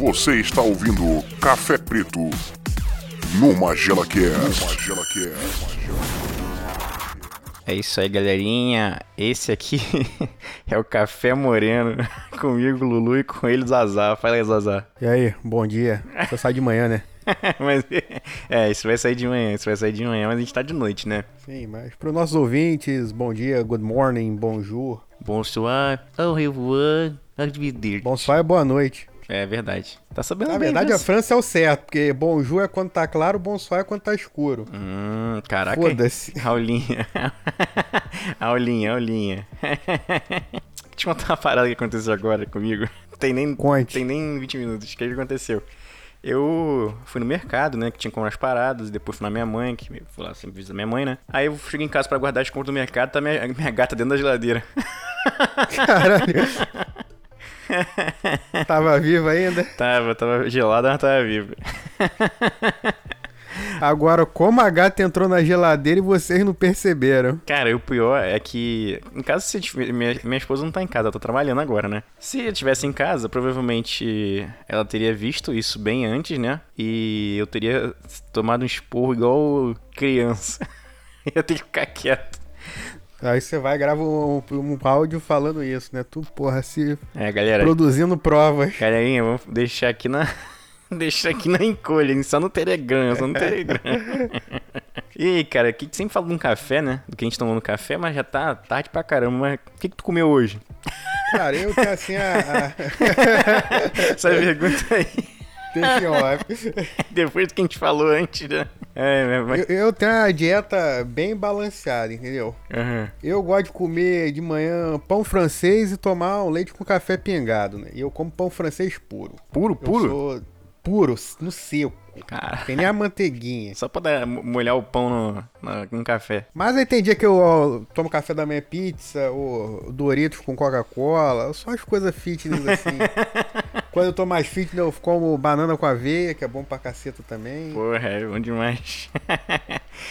Você está ouvindo Café Preto no Magela Cast. Magela É isso aí, galerinha. Esse aqui é o Café Moreno. Comigo, Lulu, e com ele, Zazá. Fala aí, Zazá. E aí, bom dia. Você sai de manhã, né? mas, é, isso vai sair de manhã, isso vai sair de manhã, mas a gente tá de noite, né? Sim, mas para os nossos ouvintes, bom dia, good morning, bonjour. Bonsoir, au revoir, arrivederci. Bonsoir é boa noite. É verdade. Tá sabendo Na bem verdade, a disso. França é o certo, porque bonjour é quando tá claro, bonsoir é quando tá escuro. Hum, caraca. Foda-se. Aulinha. aulinha, aulinha. Deixa eu contar uma parada que aconteceu agora comigo. Tem nem, Conte. tem nem 20 minutos. O que aconteceu? Eu fui no mercado, né? Que tinha que comprar as paradas. E depois fui na minha mãe, que fui lá sempre visitar minha mãe, né? Aí eu cheguei em casa pra guardar as compras do mercado. Tá minha, minha gata dentro da geladeira. Caralho. Tava vivo ainda? tava, tava gelada, mas tava viva. Agora, como a gata entrou na geladeira e vocês não perceberam? Cara, o pior é que, em caso se minha, minha esposa não tá em casa, ela tá trabalhando agora, né? Se eu tivesse em casa, provavelmente ela teria visto isso bem antes, né? E eu teria tomado um esporro igual criança. ia ter que ficar quieto. Aí você vai e grava um, um áudio falando isso, né? Tu, porra, se É, galera, produzindo provas. galerinha, vamos deixar aqui na. deixar aqui na encolha, só no Telegram, só no Telegram. E aí, cara, aqui sempre fala de um café, né? Do que a gente tomou no café, mas já tá tarde pra caramba. Mas o que, que tu comeu hoje? Cara, eu que assim, a. Essa pergunta aí. Deixa eu off. Depois do que a gente falou antes, né? É, mas... Eu, eu tenho uma dieta bem balanceada, entendeu? Aham. Eu gosto de comer de manhã pão francês e tomar um leite com café pingado, né? E eu como pão francês puro. Puro, Eu puro? sou puro, no seco. Cara, Tem nem a manteiguinha. só pra dar, molhar o pão no, no, no café. Mas aí tem dia que eu ó, tomo café da manhã pizza, ou Doritos com Coca-Cola, só as coisas fitness assim. Quando eu tô mais fitness, eu como banana com aveia, que é bom pra caceta também. Porra, é bom demais.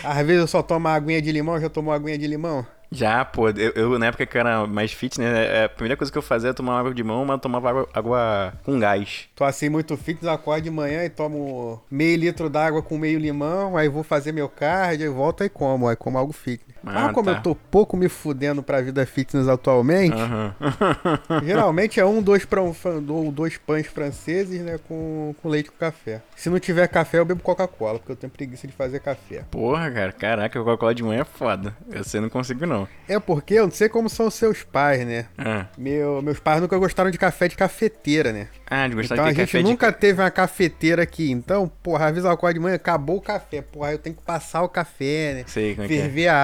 Às vezes eu só tomo aguinha de limão, já tomou aguinha de limão? Já, pô, eu, eu, na época que eu era mais fit, né? A primeira coisa que eu fazia era tomar água de mão, mas eu tomava água, água com gás. Tô assim muito fitness, acordo de manhã e tomo meio litro d'água com meio limão, aí vou fazer meu cardio, aí volto e como, aí como algo fitness. Ah, Ah, como tá. eu tô pouco me fudendo pra vida fitness atualmente, Aham. geralmente é um, dois, pão, ou dois pães franceses, né, com, com leite com café. Se não tiver café, eu bebo Coca-Cola, porque eu tenho preguiça de fazer café. Porra, cara, caraca, Coca-Cola de manhã é foda. Você não consigo, não. É porque eu não sei como são os seus pais, né? Ah, Meu, meus pais nunca gostaram de café de cafeteira, né? ah de gostar Então a de ter gente café nunca de... teve uma cafeteira aqui. Então, porra, às vezes acordo de manhã, acabou o café. Porra, aí eu tenho que passar o café, né? Sei como é que é. Ferver a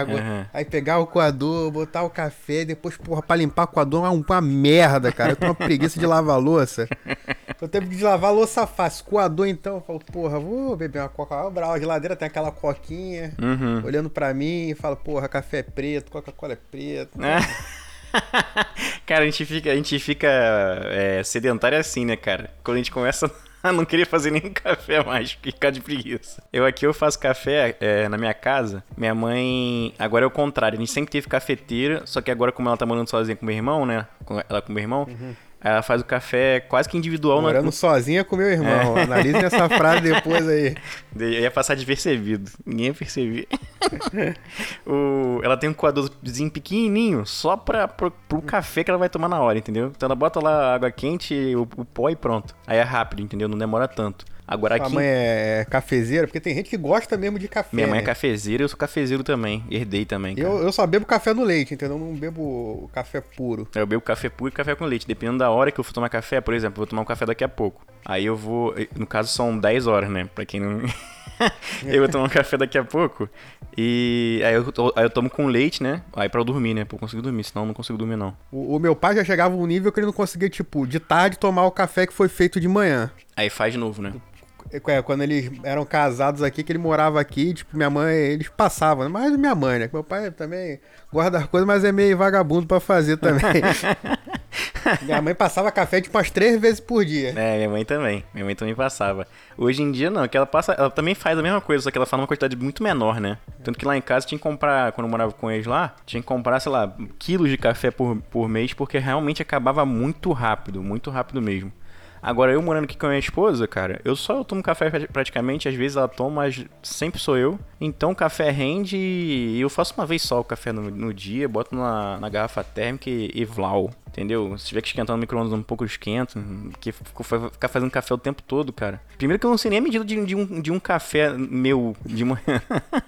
água, Aham. aí pegar o coador, botar o café, depois, porra, pra limpar o coador é uma, uma merda, cara. Eu tenho uma preguiça de lavar a louça. Eu tenho que lavar a louça fácil. Coador, então, eu falo, porra, vou beber uma coca. A geladeira tem aquela coquinha, Uhum. olhando pra mim e fala, porra, café é preto, Coca-Cola é preto. cara, a gente fica, a gente fica é, sedentário assim, né, cara? Quando a gente começa a não querer fazer nem café mais, ficar de preguiça. Eu aqui eu faço café é, na minha casa. Minha mãe. Agora é o contrário. A gente sempre teve cafeteira, só que agora, como ela tá morando sozinha com meu irmão, né? Com ela com meu irmão, ela faz o café quase que individual na, Morando sozinha com meu irmão. Analisem essa frase depois aí. Eu ia passar despercebido. Ninguém ia perceber. o, ela tem um coadorzinho pequenininho, só pra, pro, pro café que ela vai tomar na hora, entendeu? Então ela bota lá a água quente, o, o pó e pronto. Aí é rápido, entendeu? Não demora tanto. Agora Sua aqui. mãe é cafezeira, porque tem gente que gosta mesmo de café. Minha mãe é né? cafezeira, eu sou cafezeiro também. Herdei também, cara. Eu, eu só bebo café no leite, entendeu? Eu não bebo café puro. Eu bebo café puro e café com leite. Dependendo da hora que eu for tomar café, por exemplo, eu vou tomar um café daqui a pouco. Aí eu vou. No caso, são 10 horas, né? Pra quem não. eu vou tomar um café daqui a pouco. E aí eu, aí eu tomo com leite, né? Aí pra eu dormir, né? Pra eu conseguir dormir, senão eu não consigo dormir, não. O, o meu pai já chegava a um nível que ele não conseguia, tipo, de tarde tomar o café que foi feito de manhã. Aí faz de novo, né? É, Quando eles eram casados aqui, que ele morava aqui, tipo, minha mãe, eles passavam, mais minha mãe, né? Meu pai também gosta das coisas, mas é meio vagabundo pra fazer também. minha mãe passava café, tipo, umas três vezes por dia. É, minha mãe também. Minha mãe também passava. Hoje em dia não, que ela passa, ela também faz a mesma coisa, só que ela faz numa quantidade muito menor, né? Tanto que lá em casa tinha que comprar, quando eu morava com eles lá, tinha que comprar, sei lá, quilos de café por, por mês, porque realmente acabava muito rápido, muito rápido mesmo. Agora, eu morando aqui com a minha esposa, cara, eu só tomo café pra- praticamente, às vezes ela toma, mas sempre sou eu. Então café rende e eu faço uma vez só o café no, no dia, boto na, na garrafa térmica e, e vlau. Entendeu? Se tiver que esquentar no micro-ondas um pouco, eu esquento. Porque ficar fazendo café o tempo todo, cara. Primeiro que eu não sei nem a medida de, de um, de um café meu de manhã.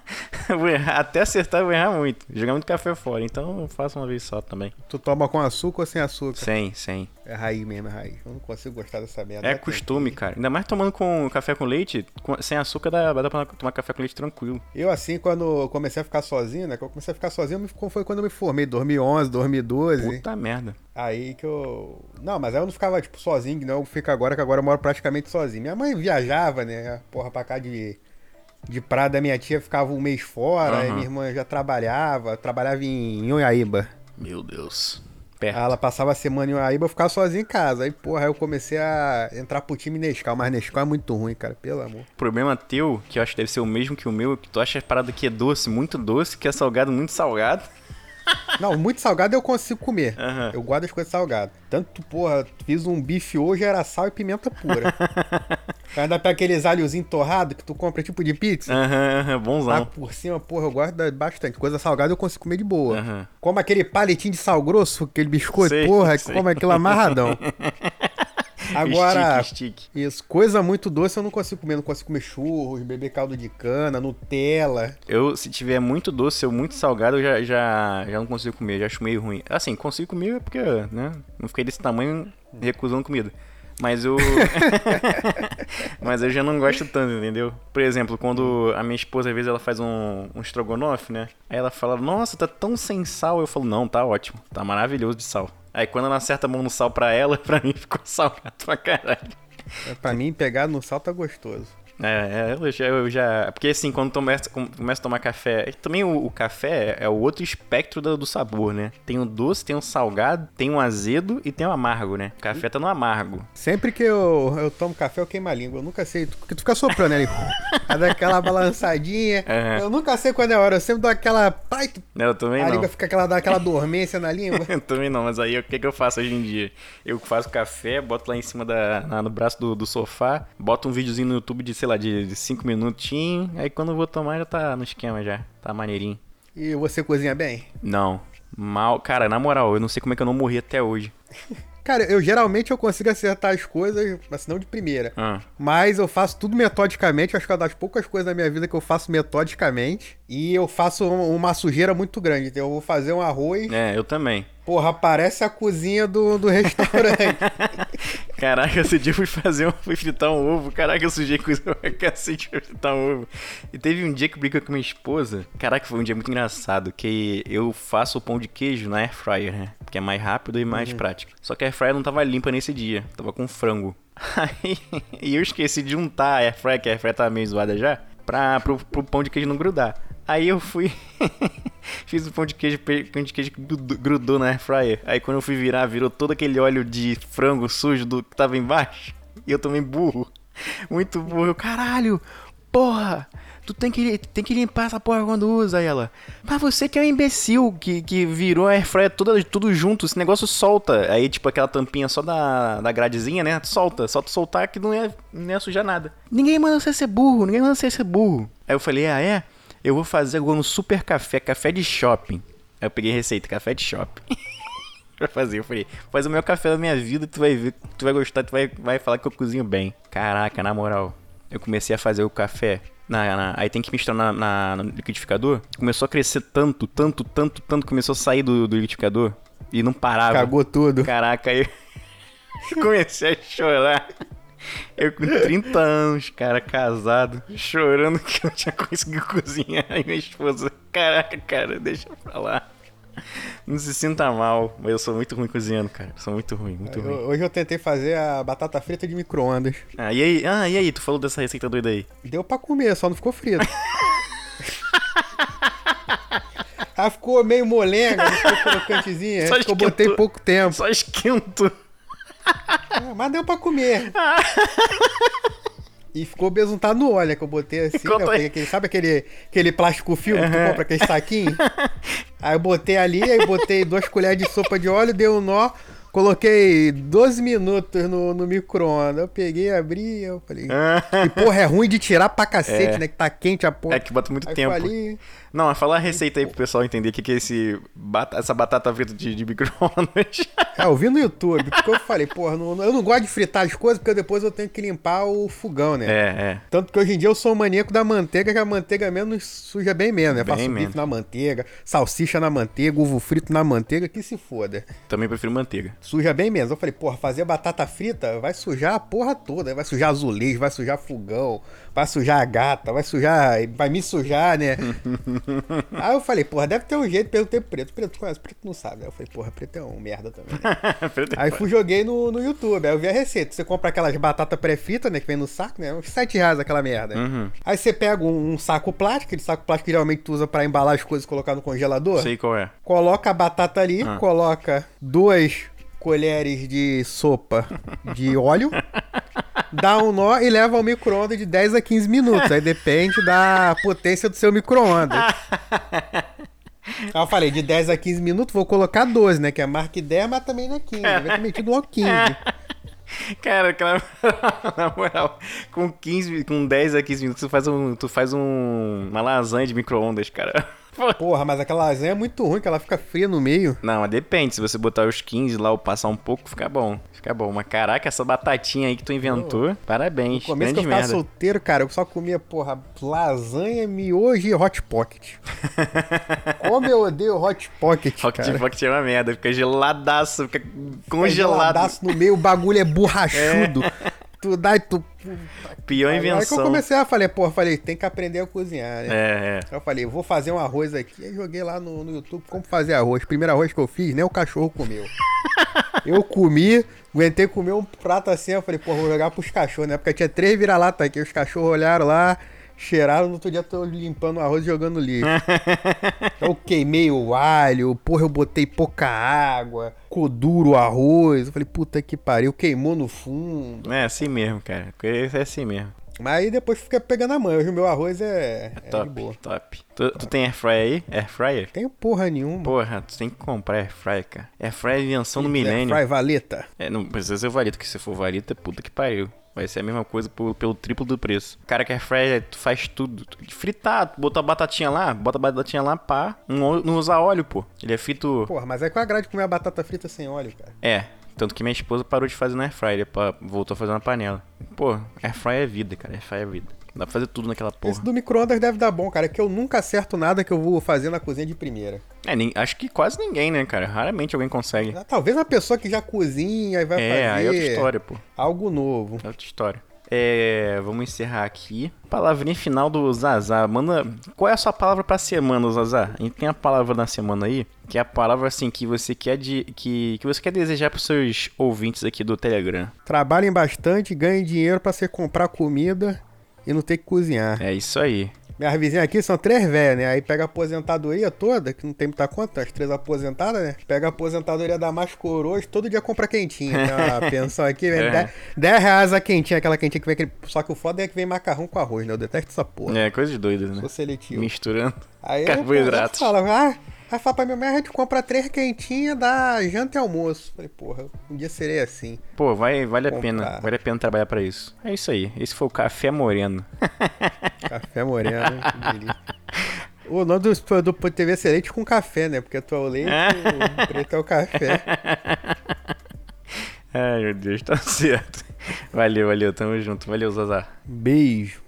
Até acertar, eu vou errar muito. Jogar muito café fora. Então eu faço uma vez só também. Tu toma com açúcar ou sem açúcar? Sem, sem. É raiz mesmo, é raiz. Eu não consigo gostar dessa merda. É costume, tempo. cara. Ainda mais tomando com café com leite, com- sem açúcar dá, dá pra tomar café com leite tranquilo. Eu, assim, quando comecei a ficar sozinho, né? Quando eu comecei a ficar sozinho foi quando eu me formei, 2011, 2012. Puta merda. Aí que eu. Não, mas aí eu não ficava, tipo, sozinho, não eu fico agora, que agora eu moro praticamente sozinho. Minha mãe viajava, né? Porra, pra cá de. De Prada, minha tia ficava um mês fora, aí Aham. minha irmã já trabalhava, trabalhava em Unhaíba. Meu Deus. Aí Perto. ela passava a semana em Unhaíba, eu ficava sozinho em casa. Aí, porra, aí eu comecei a entrar pro time Nescau, mas Nescau é muito ruim, cara, pelo amor. O problema teu, que eu acho que deve ser o mesmo que o meu, que tu acha a parada que é doce, muito doce, que é salgado, muito salgado. Não, muito salgado eu consigo comer. Aham. Eu gosto das coisas salgadas. Tanto, porra, fiz um bife hoje, era sal e pimenta pura. Ainda pega aqueles alhozinhos torrados que tu compra tipo de pizza. Aham, aham, Lá bonzão. por cima, porra, eu da- bastante. Coisa salgada eu consigo comer de boa. Aham. Como aquele palitinho de sal grosso, aquele biscoito, Sei, porra, sei. como aquilo amarradão. Agora, Stick, stick. isso, coisa muito doce eu não consigo comer. Não consigo comer churros, beber caldo de cana, Nutella. Eu, se tiver muito doce ou muito salgado, eu já, já, já não consigo comer, já acho meio ruim. Assim, consigo comer porque, né, não fiquei desse tamanho recusando comida. Mas eu. Mas eu já não gosto tanto, entendeu? Por exemplo, quando a minha esposa, às vezes, ela faz um, um estrogonofe, né? Aí ela fala, nossa, tá tão sem sal. Eu falo, não, tá ótimo. Tá maravilhoso de sal. Aí quando ela acerta a mão no sal pra ela, pra mim ficou salgado pra caralho. É, Pra mim, pegar no sal tá gostoso. É, é, eu já, eu já. Porque assim, quando começa, com- começa a tomar café. Também o, o café é o outro espectro do, do sabor, né? Tem o doce, tem o salgado, tem o azedo e tem o amargo, né? O café tá no amargo. Sempre que eu, eu tomo café, eu queimo a língua. Eu nunca sei. Porque tu fica soprando ali. Aí dá aquela balançadinha. É. Eu nunca sei quando é a hora. Eu sempre dou aquela. Pai, tu- Né, Eu também a não. língua fica aquela, dá aquela dormência na língua. Eu também não, mas aí o que, que eu faço hoje em dia? Eu faço café, boto lá em cima da. na- no braço do, do sofá, boto um videozinho no YouTube de, sei lá, de 5 minutinhos. Aí quando eu vou tomar já tá no esquema já. Tá maneirinho. E você cozinha bem? Não. Mal. Cara, na moral, eu não sei como é que eu não morri até hoje. Cara, eu geralmente eu consigo acertar as coisas, mas não de primeira. Ah. Mas eu faço tudo metodicamente. Acho que é uma das poucas coisas da minha vida que eu faço metodicamente. E eu faço um- uma sujeira muito grande. Então eu vou fazer um arroz. É, eu também. Porra, parece a cozinha do, do restaurante. Caraca, esse dia eu fui fazer um, fui fritar um ovo. Caraca, eu sujei coisa pra cacete pra fritar um ovo. E teve um dia que eu briguei com a minha esposa. Caraca, foi um dia muito engraçado. Que eu faço o pão de queijo na air fryer, né? Porque é mais rápido e mais prático. Só que a air fryer não tava limpa nesse dia. Tava com frango. Aí, e eu esqueci de juntar a air fryer, que a air fryer tava meio zoada já, pra, pro, pro pão de queijo não grudar. Aí eu fui, fiz o pão de queijo, pão de queijo que grudou- na air fryer. Aí quando eu fui virar, virou todo aquele óleo de frango sujo do que tava embaixo. E eu também burro. Muito burro. Eu, caralho, porra, tu tem que, tem que limpar essa porra quando usa ela. Mas você que é um imbecil que, que virou a air fryer toda, tudo junto, esse negócio solta. Aí, tipo, aquela tampinha só da, da gradezinha, né? Solta, só tu soltar que não ia, não ia sujar nada. Ninguém manda você ser burro, ninguém manda você ser burro. Aí eu falei, ah, é? Eu vou fazer agora um super café, café de shopping. Aí eu peguei receita, café de shopping. pra fazer. Eu falei, faz o meu café da minha vida, tu vai ver, tu vai gostar, tu vai, vai falar que eu cozinho bem. Caraca, na moral, eu comecei a fazer o café. Na, na- aí tem que misturar na, na- no liquidificador. Começou a crescer tanto, tanto, tanto, tanto, começou a sair do, do liquidificador e não parava. Cagou tudo. Caraca, aí eu comecei a chorar. Eu com 30 anos, cara, casado, chorando que eu não tinha conseguido cozinhar. Aí minha esposa, caraca, cara, deixa pra lá. Não se sinta mal, mas eu sou muito ruim cozinhando, cara. Sou muito ruim, muito ruim. hoje eu tentei fazer a batata frita de micro-ondas. Ah, e aí? Ah, e aí? Tu falou dessa receita doida aí? Deu pra comer, só não ficou frito. Ela ficou meio molenga, ficou crocantezinha. Só Acho que eu botei pouco tempo. Só esquento. É, mas deu pra comer. E ficou besuntado no óleo que eu botei assim. Conta eu peguei aquele, sabe aquele, aquele plástico filme que tu compra, aquele saquinho? aí eu botei ali, aí botei duas colheres de sopa de óleo, dei um nó, Coloquei 12 minutos no, no micro-ondas. Eu peguei, abri, eu falei. porra, é ruim de tirar pra cacete, É. né? Que tá quente a porra. É que bota muito Aí tempo. falei, Não, mas fala a receita aí pro pessoal entender o que, que é esse essa batata frita de, de micro-ondas. É, eu vi no YouTube, porque eu falei, porra, não- eu não gosto de fritar as coisas, porque depois eu tenho que limpar o fogão, né? é, é. Tanto que hoje em dia eu sou um maníaco da manteiga, que a manteiga menos suja bem menos, né? Bem Faço menos. bife na manteiga, salsicha na manteiga, ovo frito na manteiga, que se foda. Também prefiro manteiga. Suja bem menos. Eu falei, porra, fazer batata frita vai sujar a porra toda. Vai sujar azulejo, vai sujar fogão, vai sujar a gata, vai sujar. Vai me sujar, né? Aí eu falei, porra, deve ter um jeito, perguntei pro preto. Preto, tu conhece? Preto não sabe. Aí eu falei, porra, preto é um merda também. Preto é Aí fui joguei no, no YouTube, aí eu vi a receita. Você compra aquelas batatas pré-fritas, né? Que vem no saco, né? Uns 7 reais aquela merda. Uhum. Aí você pega um, um saco plástico, aquele saco plástico que geralmente tu usa pra embalar as coisas e colocar no congelador. Sei qual é. Coloca a batata ali, Ah. coloca duas colheres de sopa de óleo, dá um nó e leva ao micro-ondas de 10 a 15 minutos. Aí depende da potência do seu micro-ondas. Eu falei, de 10 a 15 minutos, vou colocar 12, né? Que é marca 10, mas também não é 15. Devia ter metido um 15. Cara, na moral, com 15, com 10 a 15 minutos, tu faz, um, tu faz um, uma lasanha de micro-ondas, cara. Porra, mas aquela lasanha é muito ruim, que ela fica fria no meio. Não, mas depende. Se você botar os 15 lá ou passar um pouco, fica bom. Fica bom. Mas caraca, essa batatinha aí que tu inventou, parabéns. No começo que eu merda. solteiro, cara, eu só comia, porra, lasanha, miojo e hot pocket. Como eu odeio hot pocket, Rock cara. de Pocket é uma merda, fica geladaço, fica Fica congelado. geladaço no meio, o bagulho é borrachudo. Tu dá e tu... Pior Aí que eu invenção. comecei a falei, porra, falei, tem que aprender a cozinhar, né? É, é. Aí eu falei, vou fazer um arroz aqui. Aí joguei lá no, no YouTube como fazer arroz. Primeiro arroz que eu fiz, nem o cachorro comeu. eu comi, aguentei comer um prato assim. Eu falei, pô, vou jogar pros cachorros, né? Porque tinha três vira-lata aqui. Os cachorros olharam lá, cheiraram. No outro dia tô limpando o arroz e jogando lixo. eu queimei o alho, porra, eu botei pouca água, ficou duro o arroz. Eu falei, puta que pariu, queimou no fundo. É assim mesmo, cara. É assim mesmo. Mas aí depois fica pegando a mãe. Hoje o meu arroz é, é top, boa. top. Tu, tu tem airfryer aí? Airfryer? Tem porra nenhuma. Porra, tu tem que comprar airfryer, cara. Airfryer é invenção do milênio. Fry valeta. É, não precisa ser varita, porque se for varita, puta que pariu. Vai ser a mesma coisa por- pelo triplo do preço. Cara, que airfryer, tu faz tudo. Tu- Fritar, tu bota a batatinha lá, bota a batatinha lá, pá. Não, não usa óleo, pô. Ele é frito... Porra, mas é com a grade de comer a batata frita sem óleo, cara. É, tanto que minha esposa parou de fazer no airfryer, voltou a fazer na panela. Pô, airfryer é vida, cara, airfryer é vida. Dá pra fazer tudo naquela porra. Esse do micro-ondas deve dar bom, cara, que eu nunca acerto nada que eu vou fazer na cozinha de primeira. É, nem- acho que quase ninguém, né, cara? Raramente alguém consegue. Ah, Talvez uma pessoa que já cozinha e vai É, aí é outra fazer história, pô. algo novo. É outra história. É, vamos encerrar aqui. Palavrinha final do Zazá. Manda. Qual é a sua palavra pra semana, Zazá? A gente tem a palavra da semana aí, que é a palavra assim que você quer de. que, que você quer desejar pros seus ouvintes aqui do Telegram. Trabalhem bastante, ganhem dinheiro pra você comprar comida e não ter que cozinhar. É isso aí. Minhas vizinhas aqui são três velhas, né? Aí pega a aposentadoria toda, que não tem muita conta, as três aposentadas, né? Pega a aposentadoria da mais coroas, todo dia compra quentinha. Tem uma pensão aqui, vem É. 10, 10 reais a quentinha, aquela quentinha que vem aquele... Só que o foda é que vem macarrão com arroz, né? Eu detesto essa porra. É, coisa de doido, né? Sou seletivo. Misturando Aí carboidratos. eu falo, ah, aí fala pra minha mãe, a gente compra três quentinhas, dá janta e almoço. Falei, porra, um dia serei assim. Pô, vai, vale a Comprar. pena. Vale a pena trabalhar pra isso. É isso aí. Esse foi o Café Moreno. Café moreno, que delícia. O nome do, do TV Excelente com café, né? Porque tu é o leite, o preto é o café. Ai, meu Deus, tá certo. Valeu, valeu. Tamo junto. Valeu, Zazá. Beijo.